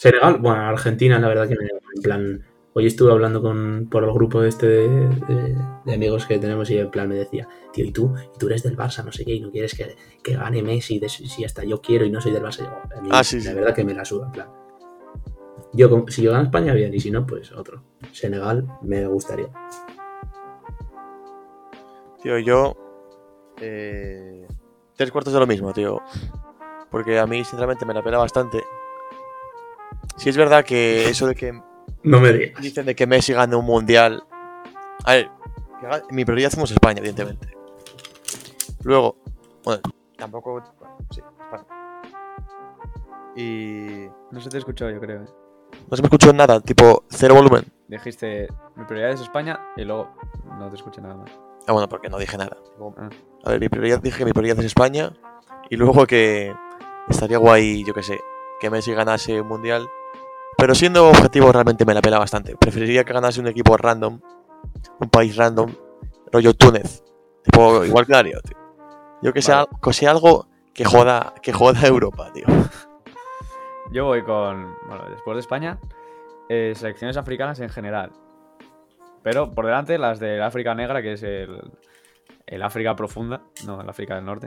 S2: Senegal, bueno, Argentina, la verdad que me en plan. Hoy estuve hablando con por el grupo este de, de- de amigos que tenemos y en plan me decía, tío, ¿y tú? ¿Y tú eres del Barça? No sé qué, y no quieres que, que gane Messi, de, si hasta yo quiero y no soy del Barça. Yo, a mí,
S3: Ah, sí,
S2: la
S3: sí.
S2: verdad que me la suda, en plan. Yo, si yo gano España, bien, y si no, pues otro. Senegal me gustaría.
S3: Tío, yo. eh, tres cuartos de lo mismo, tío. Porque a mí, sinceramente, me la pela bastante. Si es verdad que eso de que
S2: No me digas.
S3: dicen de que Messi gane un mundial. A ver, mi prioridad hacemos España, evidentemente. Luego, bueno, tampoco. bueno, sí, España. Y.
S1: No se te escuchó, yo creo. ¿eh?
S3: No se me escuchó nada, tipo, cero volumen.
S1: Dijiste, mi prioridad es España y luego no te escuché nada más.
S3: Ah, bueno, porque no dije nada.
S1: Ah.
S3: A ver, mi prioridad, dije que mi prioridad es España. Y luego que estaría guay, yo que sé, que Messi ganase un mundial. Pero siendo objetivo, realmente me la pela bastante. Preferiría que ganase un equipo random, un país random, rollo Túnez. Tipo, igual que Darío, tío. Yo que sea, que sea algo que joda, que joda Europa, tío.
S1: Yo voy con, bueno, después de España, eh, selecciones africanas en general. Pero por delante las del África Negra, que es el, el África profunda, no el África del Norte.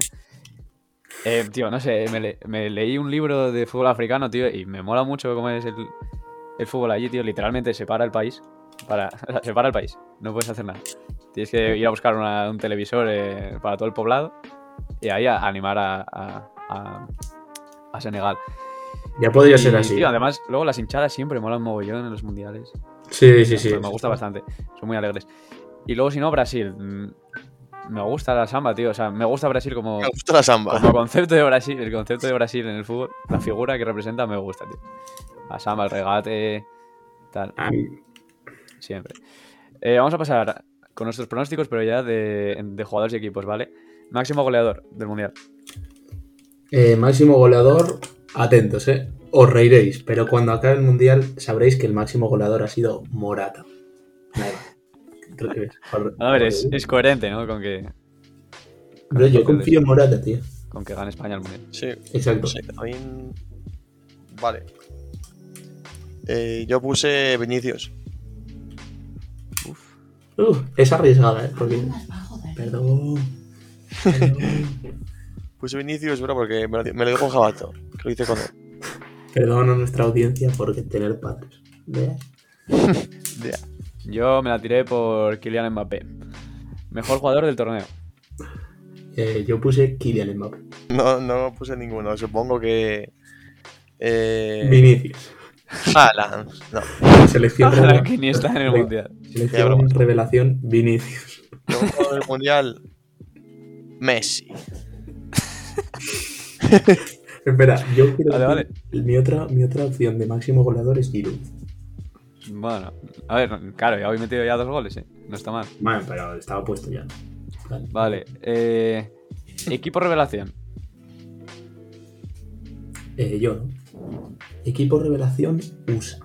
S1: Eh, tío, no sé, me, le- me leí un libro de fútbol africano, tío, y me mola mucho cómo es el, el fútbol allí, tío. Literalmente separa el país. Para, o sea, separa el país. No puedes hacer nada. Tienes que ir a buscar una- un televisor eh, para todo el poblado y ahí a animar a, a- Senegal.
S2: Ya podría
S1: Y,
S2: ser así.
S1: tío, además, luego las hinchadas siempre molan mogollón en los mundiales.
S2: sí, sí, sí.
S1: Pues me gusta bastante. Son muy alegres. Y luego, si no, Brasil. Me gusta la samba, tío. O sea, me gusta Brasil como,
S3: Me gusta la samba.
S1: como concepto de Brasil. El concepto de Brasil en el fútbol, la figura que representa, me gusta, tío. La samba, el regate, tal. Siempre. Eh, vamos a pasar con nuestros pronósticos, pero ya de, de jugadores y equipos, ¿vale? Máximo goleador del mundial.
S2: eh, máximo goleador, atentos, ¿eh? Os reiréis, pero cuando acabe el mundial sabréis que el máximo goleador ha sido Morata. Nada. Por-
S1: A ver, es, coherente, ¿no? Con que,
S2: Bro, yo confío en Morata, tío.
S1: con que gane España el mundial.
S3: Sí,
S2: Exacto.
S3: sí, Vale. Eh, yo puse Vinicius.
S2: Uf, es arriesgada, ¿eh? Porque... Perdón. Perdón.
S3: Puse Vinicius, bro, porque me lo, me lo dijo Jabato. Que lo hice con él.
S2: Perdón a nuestra audiencia por tener padres. ¿Ve?
S3: Ya.
S1: Yo me la tiré por Kylian Mbappé. Mejor jugador del torneo.
S2: Eh, yo puse Kylian Mbappé.
S3: No, no puse ninguno. Supongo que. Eh,
S2: Vinicius.
S3: Haaland. No.
S2: Selección,
S1: que ni está en el mundial.
S2: selección revelación Vinicius.
S3: Mejor jugador del mundial. Messi.
S2: Espera, yo quiero
S1: Vale,
S2: decir- Mi, otra, mi otra opción de máximo goleador es Giroud.
S1: Bueno, a ver, claro, ya habéis metido ya dos goles, ¿eh? No está mal.
S2: Bueno, pero estaba puesto ya. Vale.
S1: Vale, eh, equipo revelación.
S2: Eh, yo, ¿no? Equipo revelación USA.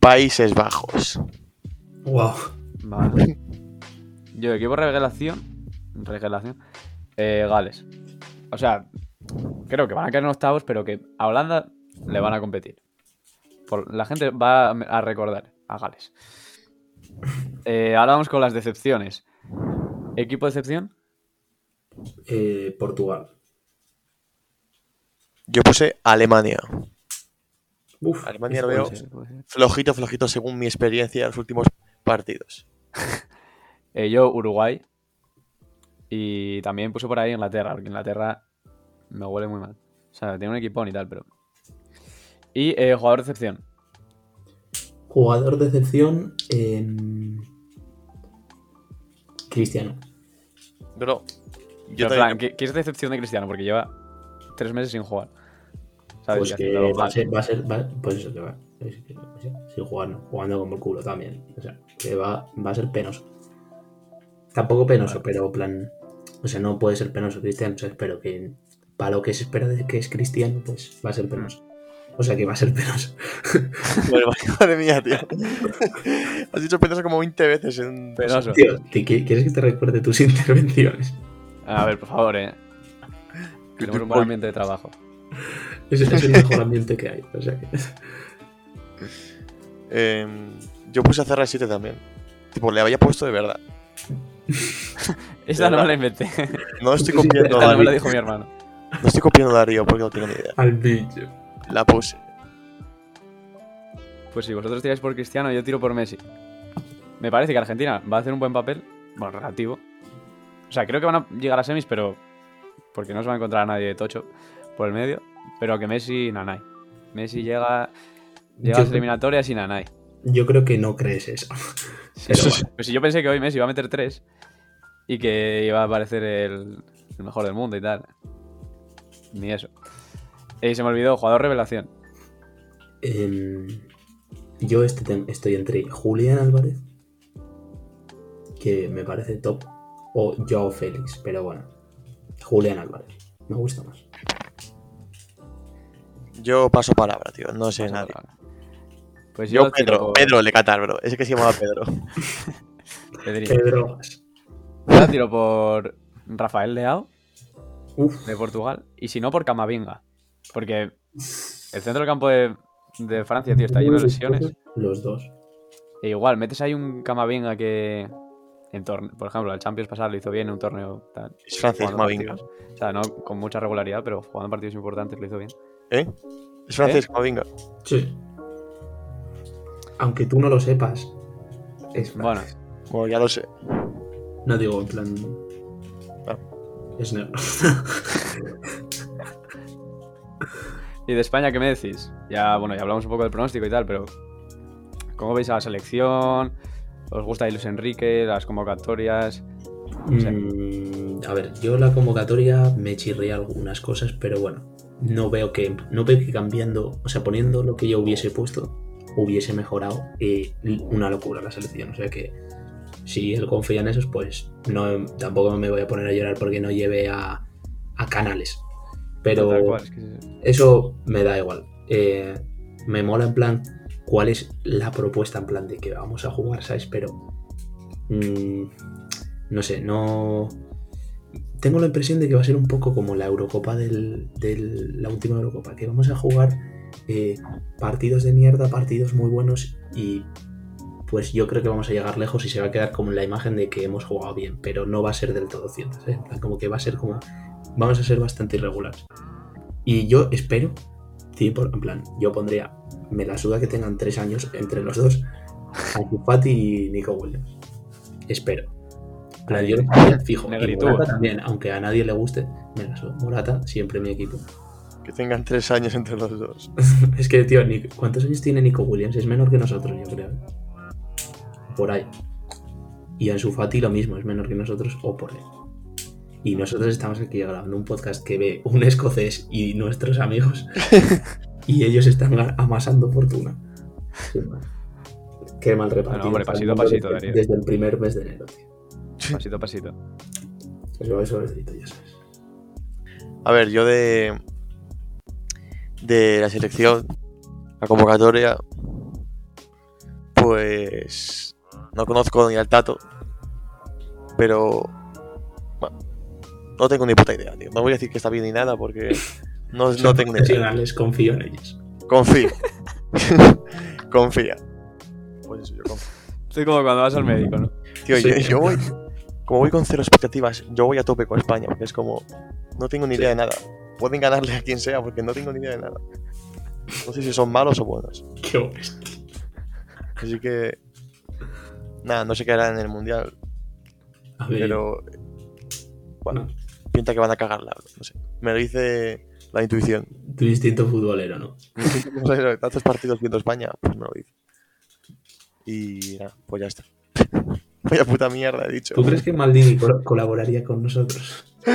S3: Países Bajos.
S2: Wow.
S1: Vale. Yo, equipo revelación. Revelación. Eh, Gales. O sea, creo que van a caer en octavos, pero que a Holanda le van a competir. Por- la gente va a recordar a Gales. Eh, ahora vamos con las decepciones. ¿Equipo de excepción?
S2: Eh, Portugal.
S3: Yo puse Alemania.
S2: Uf,
S3: Alemania lo veo.
S2: ser.
S3: Flojito, flojito, según mi experiencia en los últimos partidos.
S1: Eh, yo, Uruguay. Y también puse por ahí Inglaterra, porque Inglaterra me huele muy mal. O sea, tiene un equipón y tal, pero. Y eh, jugador de excepción.
S2: Jugador de excepción. em, Cristiano.
S3: Bro,
S1: Yo plan,
S3: también.
S1: ¿qué, qué es decepción de Cristiano? Porque lleva tres meses sin jugar. ¿Sabes?
S2: Pues que va a ser, va a ser, va- pues eso que va. es que, o sea, sí, jugando, como el culo también. O sea, que va, va a ser penoso. Tampoco penoso, pero plan. O sea, no puede ser penoso Cristiano. O sea, espero que para lo que se espera de que es Cristiano, pues va a ser penoso. O sea, que va a ser penoso.
S3: Madre, madre mía, tío. Has dicho penoso como 20 veces en.
S1: Penoso.
S2: Tío, ¿te- qui- ¿quieres que te recuerde tus intervenciones?
S1: A ver, por favor, eh. Tenemos un buen ambiente de trabajo.
S2: Es, es el mejor ambiente que hay. O sea que.
S3: Em, yo puse a CR7 también. Tipo, le había puesto de verdad.
S1: Esta no me la inventé.
S3: No estoy copiando
S1: Esta no me la dijo mi hermano.
S3: No estoy copiando a Darío porque no tengo ni idea.
S2: Al bicho.
S3: La puse.
S1: Pues si vosotros tiráis por Cristiano, yo tiro por Messi. Me parece que Argentina va a hacer un buen papel. Bueno, relativo. O sea, creo que van a llegar a semis, pero. Porque no se va a encontrar a nadie de tocho por el medio. Pero que Messi, nanay. Messi llega. Llega a las
S2: Yo-
S1: eliminatorias y nanay.
S2: Yo creo que no crees eso. Pero
S1: Eso
S2: bueno.
S1: Pues si yo pensé que hoy Messi iba a meter tres y que iba a aparecer el, el mejor del mundo y tal. Ni eso. Y se me olvidó, jugador revelación.
S2: Em, yo este estoy entre Julián Álvarez, que me parece top, o Joao Félix, pero bueno, Julián Álvarez, me gusta más.
S3: Yo paso palabra, tío. No sé
S1: Paso
S3: nadie.
S1: palabra. Pues yo,
S3: Yo, Pedro.
S1: por
S3: Pedro le catar, bro. Ese que se llamaba Pedro.
S2: Pedro,
S1: Yo la tiro por Rafael Leao, de Portugal. Y si no, por Camavinga. Porque el centro del campo de, de Francia, tío, está lleno de lesiones.
S2: Los dos.
S1: E igual, metes ahí un Camavinga que. En torne- por ejemplo, el Champions pasado lo hizo bien en un torneo.
S3: Francés,
S1: jugando
S3: Camavinga.
S1: O sea, no con mucha regularidad, pero jugando partidos importantes lo hizo bien.
S3: ¿Eh? Es francés, Camavinga.
S2: Sí. Aunque tú no lo sepas, es
S1: Bueno.
S3: Bueno, ya lo sé.
S2: No digo en plan.
S3: Ah.
S2: Es negro.
S1: ¿y de España qué me decís? Ya, bueno, ya hablamos un poco del pronóstico y tal, pero. ¿Cómo veis a la selección? ¿Os gusta Luis Enrique, las convocatorias?
S2: Mm, a ver, yo la convocatoria me chirría algunas cosas, pero bueno, no veo que no veo que cambiando, o sea, poniendo lo que yo hubiese puesto, hubiese mejorado eh, una locura la selección. O sea que si él confía en eso, pues no, tampoco me voy a poner a llorar porque no lleve a, a canales. Pero
S1: Tal cual, es que-
S2: eso me da igual. Eh, me mola en plan cuál es la propuesta en plan de que vamos a jugar, ¿sabes? Pero mm, no sé, no... Tengo la impresión de que va a ser un poco como la Eurocopa del, del- la última Eurocopa, que vamos a jugar eh, partidos de mierda, partidos muy buenos y pues yo creo que vamos a llegar lejos y se va a quedar como la imagen de que hemos jugado bien, pero no va a ser del todo cierto, plan, como que va a ser como... Vamos a ser bastante irregulares. Y yo espero, sí, por, en plan, yo pondría, me la suda que tengan tres años entre los dos, Ansu Fati y Nico Williams. Espero. En plan, yo lo fijo. Y. Morata también, aunque a nadie le guste, me la suda. Morata, siempre mi equipo.
S3: Que tengan tres años entre los dos.
S2: es que, tío, Nick- ¿cuántos años tiene Nico Williams? Es menor que nosotros, yo creo. ¿eh? Por ahí. Y Ansu Fati lo mismo, es menor que nosotros o por ahí. Y nosotros estamos aquí grabando un podcast que ve un escocés y nuestros amigos y ellos están amasando fortuna. Qué mal, Qué mal repartido.
S1: hombre, pasito a pasito,
S2: desde,
S1: Darío.
S2: desde el primer mes de enero, tío.
S1: Pasito a pasito.
S2: Eso, eso es delito, ya sabes.
S3: A ver, yo de. De la selección, la convocatoria. Pues. No conozco ni al Tato. Pero. No tengo ni puta idea, tío. No voy a decir que está bien ni nada porque. No, tengo ni idea.
S2: confío en ellos.
S3: Confío. Confía. Pues eso, yo confío.
S1: Estoy como cuando vas al médico, ¿no?
S3: Tío,
S2: Sí.
S3: yo, yo voy. Como voy con cero expectativas, yo voy a tope con España, porque es como. No tengo ni idea de nada. Pueden ganarle a quien sea, porque no tengo ni idea de nada. No sé si son malos o buenos.
S2: Qué bestia.
S3: Así que. Nada, no sé qué harán en el mundial,
S2: A ver,
S3: pero. Bueno,
S2: no,
S3: pinta que van a cagarla, no sé. Me lo dice la intuición.
S2: tu instinto futbolero, ¿no?
S3: Tantos partidos viendo España, pues me lo dice. Y nada, pues ya está. Vaya puta mierda, he dicho.
S2: ¿Tú crees que Maldini col- colaboraría con nosotros?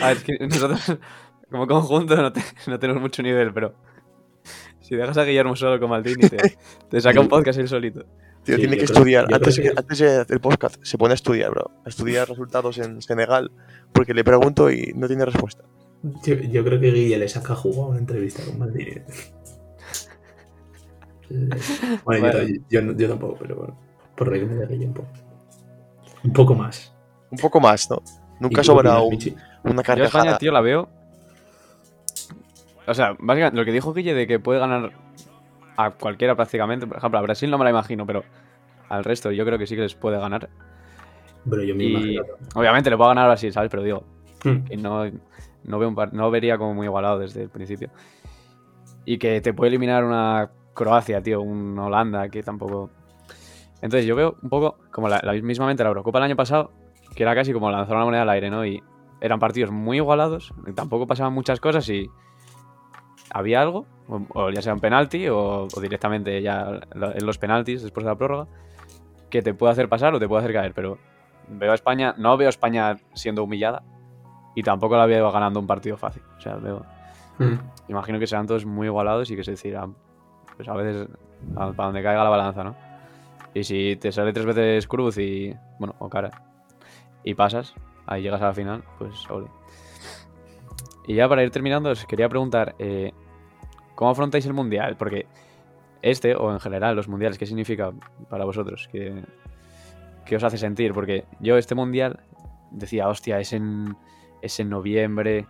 S1: A ver, es que nosotros como conjunto no, te- no tenemos mucho nivel, pero si dejas a Guillermo solo con Maldini, te, te saca un podcast él solito.
S3: Tío,
S2: Sí,
S3: tiene
S2: yo
S3: que
S2: creo-
S3: estudiar.
S2: yo
S3: Antes,
S2: creo que-
S3: antes de hacer el podcast, se pone a estudiar, bro. A estudiar resultados en Senegal, porque le pregunto y no tiene respuesta.
S2: Yo, yo creo que Guille le saca jugo a una entrevista con Maldini. Bueno, yo- yo, yo tampoco, pero bueno. Por reírme de Guille un poco. Un poco más.
S3: Un poco más, ¿no?
S2: ¿Y
S3: Nunca sobra
S2: opinas,
S3: un- una
S1: Yo a España,
S3: carcajada.
S1: tío, la veo. O sea, básicamente lo que dijo Guille de que puede ganar a cualquiera prácticamente. Por ejemplo, a Brasil no me la imagino, pero al resto yo creo que sí que les puede ganar.
S2: Bro, yo me
S1: Y
S2: imagino.
S1: obviamente le puedo ganar a Brasil, ¿sabes? Pero digo,
S2: Hmm.
S1: que no, no, veo un par- no vería como muy igualado desde el principio. Y que te puede eliminar una Croacia, tío, un Holanda, que tampoco... Entonces yo veo un poco como la, la mismamente la Eurocopa el año pasado, que era casi como lanzar una moneda al aire, ¿no? Y eran partidos muy igualados, y tampoco pasaban muchas cosas y había algo, o, o ya sea un penalti o, o directamente ya en los penaltis después de la prórroga, que te puede hacer pasar o te puede hacer caer, pero veo a España, no veo a España siendo humillada y tampoco la veo ganando un partido fácil. O sea, veo,
S2: Hmm.
S1: imagino que serán todos muy igualados y que se decidirán, pues a veces a- para donde caiga la balanza, ¿no? Y si te sale tres veces cruz y, bueno, o cara, y pasas, ahí llegas a la final, pues ole. Y ya para ir terminando, os quería preguntar, eh, ¿cómo afrontáis el Mundial? Porque este, o en general los Mundiales, ¿qué significa para vosotros? ¿Qué, qué os hace sentir? Porque yo este Mundial decía, hostia, es en, es en noviembre,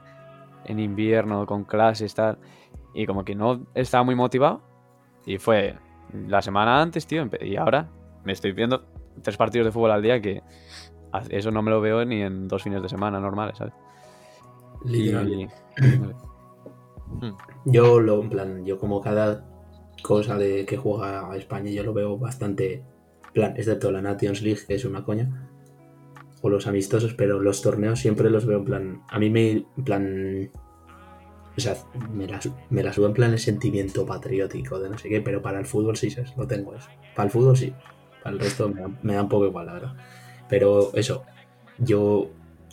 S1: en invierno, con clases, tal. Y como que no estaba muy motivado. Y fue la semana antes, tío. Y ahora me estoy viendo tres partidos de fútbol al día que eso no me lo veo ni en dos fines de semana normales, ¿sabes?
S2: Literal.
S1: vale.
S2: Yo lo, en plan, yo como cada cosa de que juega a España, yo lo veo bastante plan, excepto la Nations League, que es una coña, o los amistosos, pero los torneos siempre los veo en plan, a mí me, en plan, O sea, me la, me la subo en plan el sentimiento patriótico de no sé qué, pero para el fútbol sí, ¿sabes? Lo tengo eso. Para el fútbol sí. Para el resto me da, me da un poco igual, la verdad. Pero eso, yo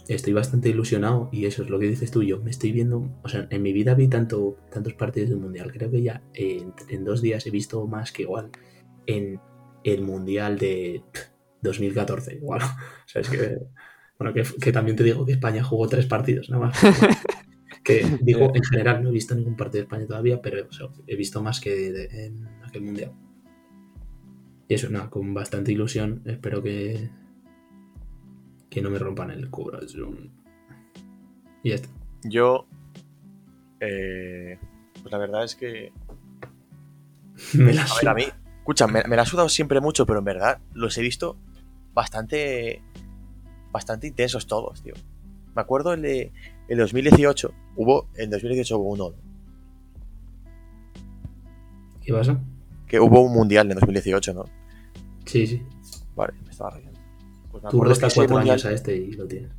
S2: estoy bastante ilusionado y eso es lo que dices tú. Yo me estoy viendo, o sea, en mi vida vi tanto, tantos partidos del mundial. Creo que ya en, en dos días he visto más que igual en el mundial de pff, 2014. Igual, o sea, es que, bueno, que, que también te digo que España jugó tres partidos, nada más. que digo, en general no he visto ningún partido de España todavía, pero o sea, he visto más que de- de- en aquel mundial. Y eso, nada, con bastante ilusión. Espero que, que no me rompan el corazón. Y ya está.
S3: Yo. eh, pues la verdad es que.
S2: Me la
S3: A ver, a mí. Escucha, me, me la ha sudado siempre mucho, pero en verdad los he visto bastante. Bastante intensos todos, tío. Me acuerdo el de. El 2018. Hubo. En 2018 hubo uno.
S2: ¿Qué pasa?
S3: Que hubo un mundial en 2018, ¿no?
S2: Sí, sí.
S3: Vale, me estaba riendo. Pues me
S2: Tú
S3: acuerdo que
S2: restas cuatro
S3: mundial-
S2: años a este y lo tienes.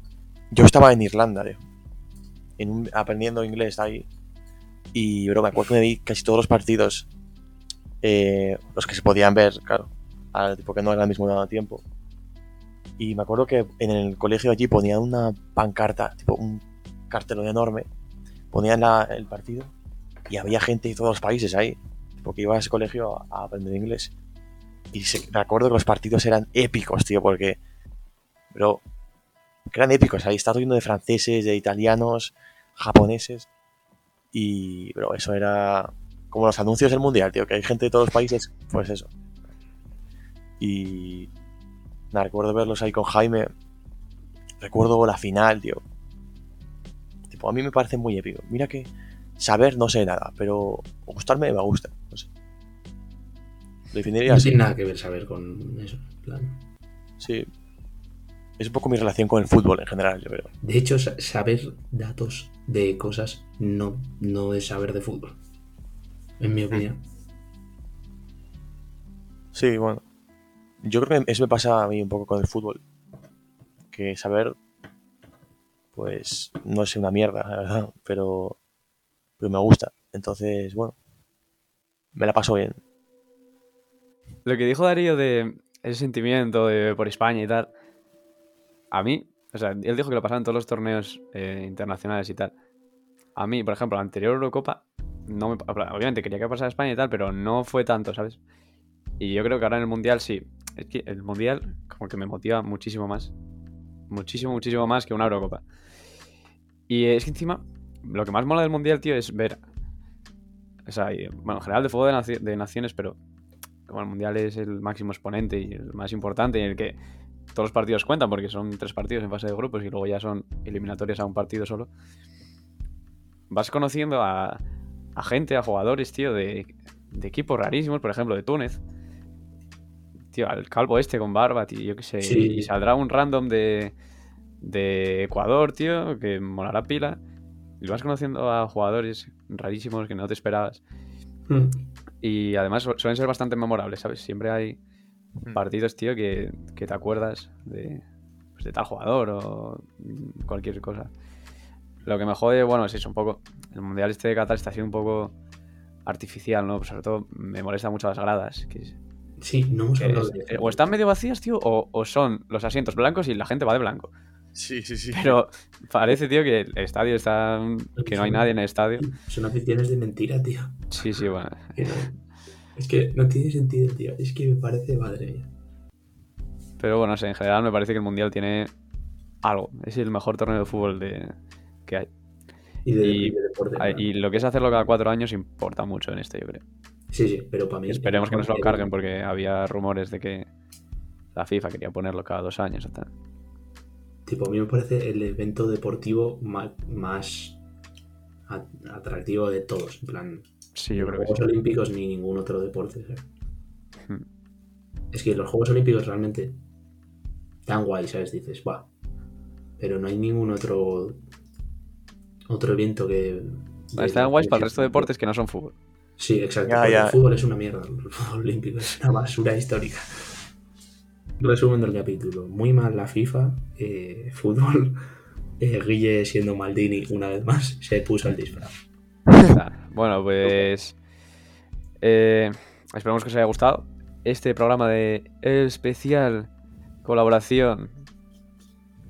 S3: Yo estaba en Irlanda, tío. En un- aprendiendo inglés ahí. Y, bro, me acuerdo que me vi casi todos los partidos. eh, los que se podían ver, claro. al- Porque no era al mismo tiempo. Y me acuerdo que en el colegio allí ponían una pancarta, tipo un cartelón enorme. Ponían la- el partido. Y había gente de todos los países ahí. Porque iba a ese colegio a, a aprender inglés. Y se- me acuerdo que los partidos eran épicos, tío, porque. Que eran épicos. Ahí estaba lleno de franceses, de italianos, japoneses. Y, bro, eso era como los anuncios del mundial, tío, que hay gente de todos los países, pues eso. Y. Nada, recuerdo verlos ahí con Jaime. Recuerdo la final, tío. Tipo, a mí me parece muy épico. Mira que saber no sé nada, pero gustarme me gusta. No sé. Lo definiría
S2: No
S3: así.
S2: tiene nada que ver saber con eso. en plan.
S3: Sí. Es un poco mi relación con el fútbol en general, yo creo.
S2: De hecho, sa- saber datos de cosas no, no es saber de fútbol. En mi opinión.
S3: Sí, bueno. Yo creo que eso me pasa a mí un poco con el fútbol. Que saber, pues, no es una mierda, la verdad, pero, pero me gusta. Entonces, bueno, me la paso bien.
S1: Lo que dijo Darío de ese sentimiento de por España y tal, a mí, o sea, él dijo que lo pasaba en todos los torneos eh, internacionales y tal. A mí, por ejemplo, la anterior Eurocopa, no me, obviamente quería que pasara España y tal, pero no fue tanto, ¿sabes? Y yo creo que ahora en el Mundial sí. Es que el Mundial como que me motiva muchísimo más. Muchísimo, muchísimo más que una Eurocopa. Y es que encima, lo que más mola del Mundial, tío, es ver... O sea, bueno, en general de fútbol de, de naciones, pero como el Mundial es el máximo exponente y el más importante y el que todos los partidos cuentan, porque son tres partidos en fase de grupos y luego ya son eliminatorias a un partido solo, vas conociendo a, a gente, a jugadores, tío, de, de equipos rarísimos, por ejemplo, de Túnez. Tío, al calvo este con barba, tío, yo qué sé.
S2: Sí.
S1: Y saldrá un random de, de Ecuador, tío, que molará pila. Y vas conociendo a jugadores rarísimos que no te esperabas.
S2: Mm.
S1: Y además su- suelen ser bastante memorables, ¿sabes? Siempre hay. Partidos, tío, que, que te acuerdas de, pues, de tal jugador o cualquier cosa. Lo que me jode, bueno, es eso, un poco. El mundial este de Qatar está siendo un poco artificial, ¿no? Pues sobre todo me molesta mucho las gradas. Que es-
S2: Sí, no hemos
S1: que
S2: hablado
S1: es-
S2: de eso.
S1: o están medio vacías, tío, o, o son los asientos blancos y la gente va de blanco.
S3: Sí, sí, sí.
S1: Pero parece, tío, que el estadio está. que no hay nadie en el estadio.
S2: Son aficiones de mentira, tío.
S1: Sí, sí, bueno.
S2: Es que no tiene sentido, tío. Es que me parece, madre mía.
S1: Pero bueno, no sé, en general me parece que el mundial tiene algo. Es el mejor torneo de fútbol de, que hay.
S2: Y de,
S1: Y-
S2: y de deporte. ¿no?
S1: Y lo que es hacerlo cada cuatro años importa mucho en este, yo creo.
S2: Sí, sí, pero para mí.
S1: Esperemos que no se lo carguen porque había rumores de que la FIFA quería ponerlo cada dos años. o tal.
S2: Tipo, a mí me parece el evento deportivo más, a- atractivo de todos. En plan,
S1: Sí, yo
S2: ni
S1: creo que
S2: Juegos
S1: sí.
S2: Olímpicos ni ningún otro deporte. ¿sabes?
S1: Hmm.
S2: Es que los Juegos Olímpicos realmente tan guay, ¿sabes? Dices, va. Pero no hay ningún otro otro evento que.
S1: Están guays para el resto de deportes que no son fútbol.
S2: Sí, exacto.
S3: Ya,
S2: porque
S3: ya.
S2: El fútbol es una mierda. El fútbol olímpico es una basura histórica. Resumen del capítulo. Muy mal la FIFA. eh, fútbol. eh, Guille siendo Maldini una vez más. Se puso el disfraz.
S1: Bueno, pues. eh, esperemos que os haya gustado este programa de especial colaboración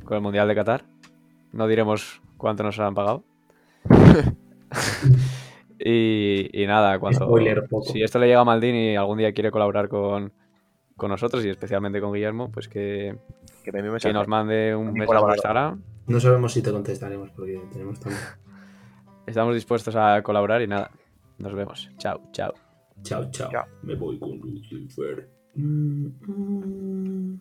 S1: con el Mundial de Qatar. No diremos cuánto nos han pagado. y, y nada, cuando.
S2: Spoiler poco.
S1: Si esto le llega a Maldini y algún día quiere colaborar con, con nosotros y especialmente con Guillermo, pues que,
S3: Que
S1: que nos mande un mensaje por. Instagram.
S2: No sabemos si te contestaremos porque tenemos tanto.
S1: Estamos dispuestos a colaborar y nada. Nos vemos. Chao,
S2: chao. Chao,
S3: chao.
S2: Me voy con Lucifer. Mm, mm.